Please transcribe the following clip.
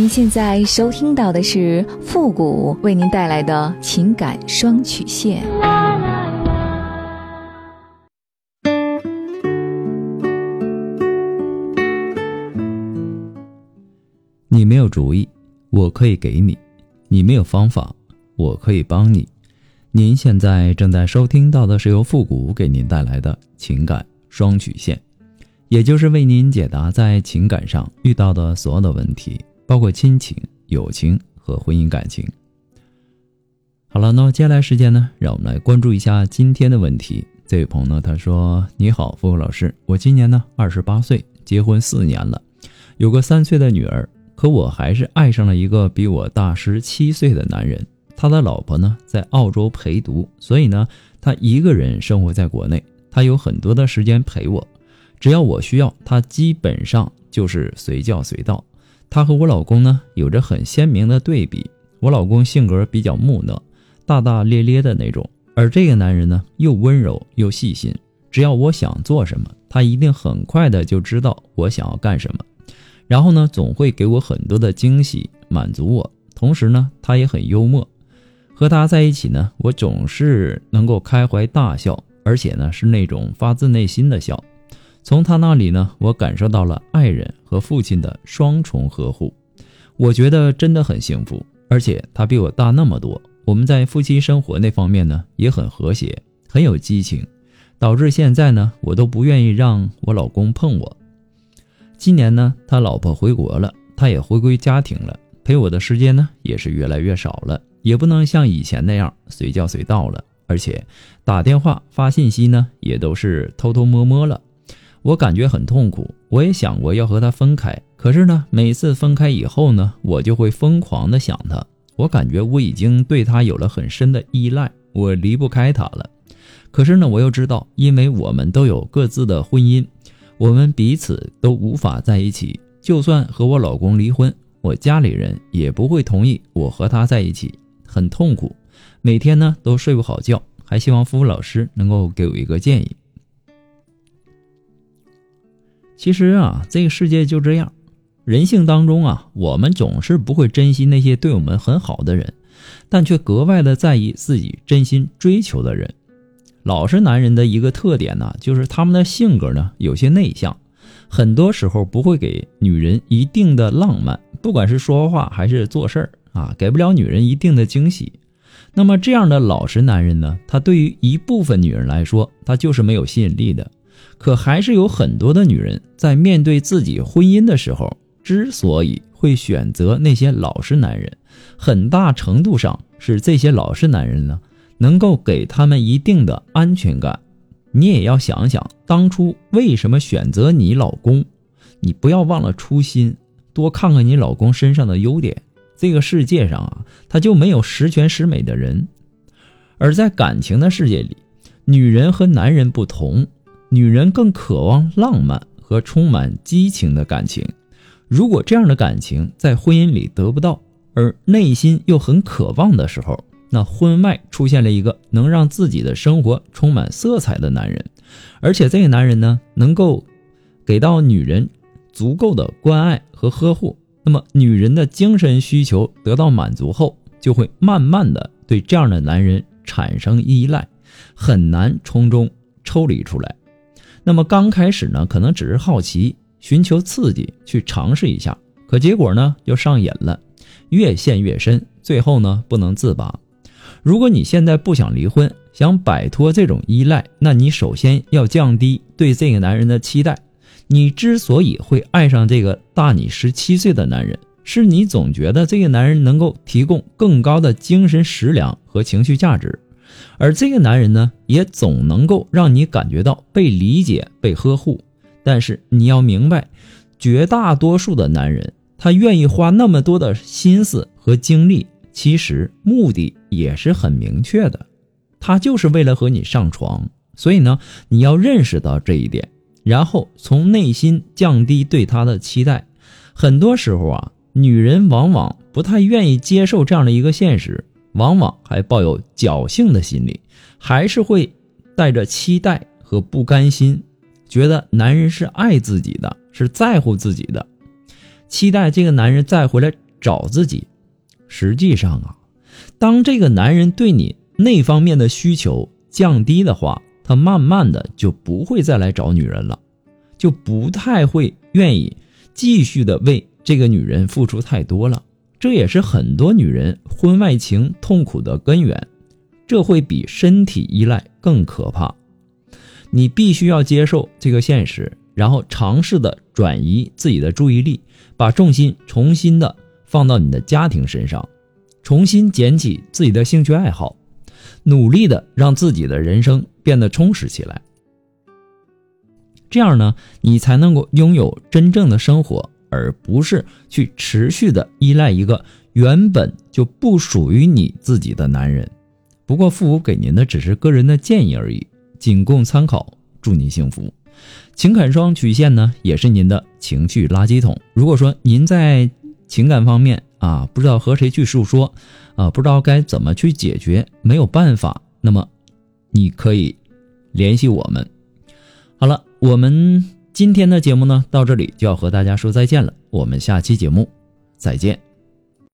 您现在收听到的是复古为您带来的情感双曲线。你没有主意，我可以给你；你没有方法，我可以帮你。您现在正在收听到的是由复古给您带来的情感双曲线，也就是为您解答在情感上遇到的所有的问题。包括亲情、友情和婚姻感情。好了，那接下来时间呢，让我们来关注一下今天的问题。这位朋友呢，他说：“你好，付老师，我今年呢二十八岁，结婚四年了，有个三岁的女儿，可我还是爱上了一个比我大十七岁的男人。他的老婆呢在澳洲陪读，所以呢他一个人生活在国内，他有很多的时间陪我，只要我需要，他基本上就是随叫随到。”他和我老公呢有着很鲜明的对比。我老公性格比较木讷，大大咧咧的那种，而这个男人呢又温柔又细心。只要我想做什么，他一定很快的就知道我想要干什么，然后呢总会给我很多的惊喜，满足我。同时呢他也很幽默，和他在一起呢，我总是能够开怀大笑，而且呢是那种发自内心的笑。从他那里呢，我感受到了爱人和父亲的双重呵护，我觉得真的很幸福。而且他比我大那么多，我们在夫妻生活那方面呢也很和谐，很有激情，导致现在呢我都不愿意让我老公碰我。今年呢他老婆回国了，他也回归家庭了，陪我的时间呢也是越来越少了，也不能像以前那样随叫随到了，而且打电话发信息呢也都是偷偷摸摸了。我感觉很痛苦，我也想过要和他分开，可是呢，每次分开以后呢，我就会疯狂的想他。我感觉我已经对他有了很深的依赖，我离不开他了。可是呢，我又知道，因为我们都有各自的婚姻，我们彼此都无法在一起。就算和我老公离婚，我家里人也不会同意我和他在一起，很痛苦，每天呢都睡不好觉。还希望夫妇老师能够给我一个建议。其实啊，这个世界就这样，人性当中啊，我们总是不会珍惜那些对我们很好的人，但却格外的在意自己真心追求的人。老实男人的一个特点呢，就是他们的性格呢有些内向，很多时候不会给女人一定的浪漫，不管是说话还是做事儿啊，给不了女人一定的惊喜。那么这样的老实男人呢，他对于一部分女人来说，他就是没有吸引力的。可还是有很多的女人在面对自己婚姻的时候，之所以会选择那些老实男人，很大程度上是这些老实男人呢，能够给他们一定的安全感。你也要想想当初为什么选择你老公，你不要忘了初心，多看看你老公身上的优点。这个世界上啊，他就没有十全十美的人，而在感情的世界里，女人和男人不同。女人更渴望浪漫和充满激情的感情，如果这样的感情在婚姻里得不到，而内心又很渴望的时候，那婚外出现了一个能让自己的生活充满色彩的男人，而且这个男人呢，能够给到女人足够的关爱和呵护，那么女人的精神需求得到满足后，就会慢慢的对这样的男人产生依赖，很难从中抽离出来。那么刚开始呢，可能只是好奇，寻求刺激，去尝试一下，可结果呢就上瘾了，越陷越深，最后呢不能自拔。如果你现在不想离婚，想摆脱这种依赖，那你首先要降低对这个男人的期待。你之所以会爱上这个大你十七岁的男人，是你总觉得这个男人能够提供更高的精神食粮和情绪价值。而这个男人呢，也总能够让你感觉到被理解、被呵护。但是你要明白，绝大多数的男人，他愿意花那么多的心思和精力，其实目的也是很明确的，他就是为了和你上床。所以呢，你要认识到这一点，然后从内心降低对他的期待。很多时候啊，女人往往不太愿意接受这样的一个现实。往往还抱有侥幸的心理，还是会带着期待和不甘心，觉得男人是爱自己的，是在乎自己的，期待这个男人再回来找自己。实际上啊，当这个男人对你那方面的需求降低的话，他慢慢的就不会再来找女人了，就不太会愿意继续的为这个女人付出太多了。这也是很多女人婚外情痛苦的根源，这会比身体依赖更可怕。你必须要接受这个现实，然后尝试的转移自己的注意力，把重心重新的放到你的家庭身上，重新捡起自己的兴趣爱好，努力的让自己的人生变得充实起来。这样呢，你才能够拥有真正的生活。而不是去持续的依赖一个原本就不属于你自己的男人。不过，父母给您的只是个人的建议而已，仅供参考。祝您幸福。情感双曲线呢，也是您的情绪垃圾桶。如果说您在情感方面啊，不知道和谁去诉说，啊，不知道该怎么去解决，没有办法，那么你可以联系我们。好了，我们。今天的节目呢，到这里就要和大家说再见了。我们下期节目再见。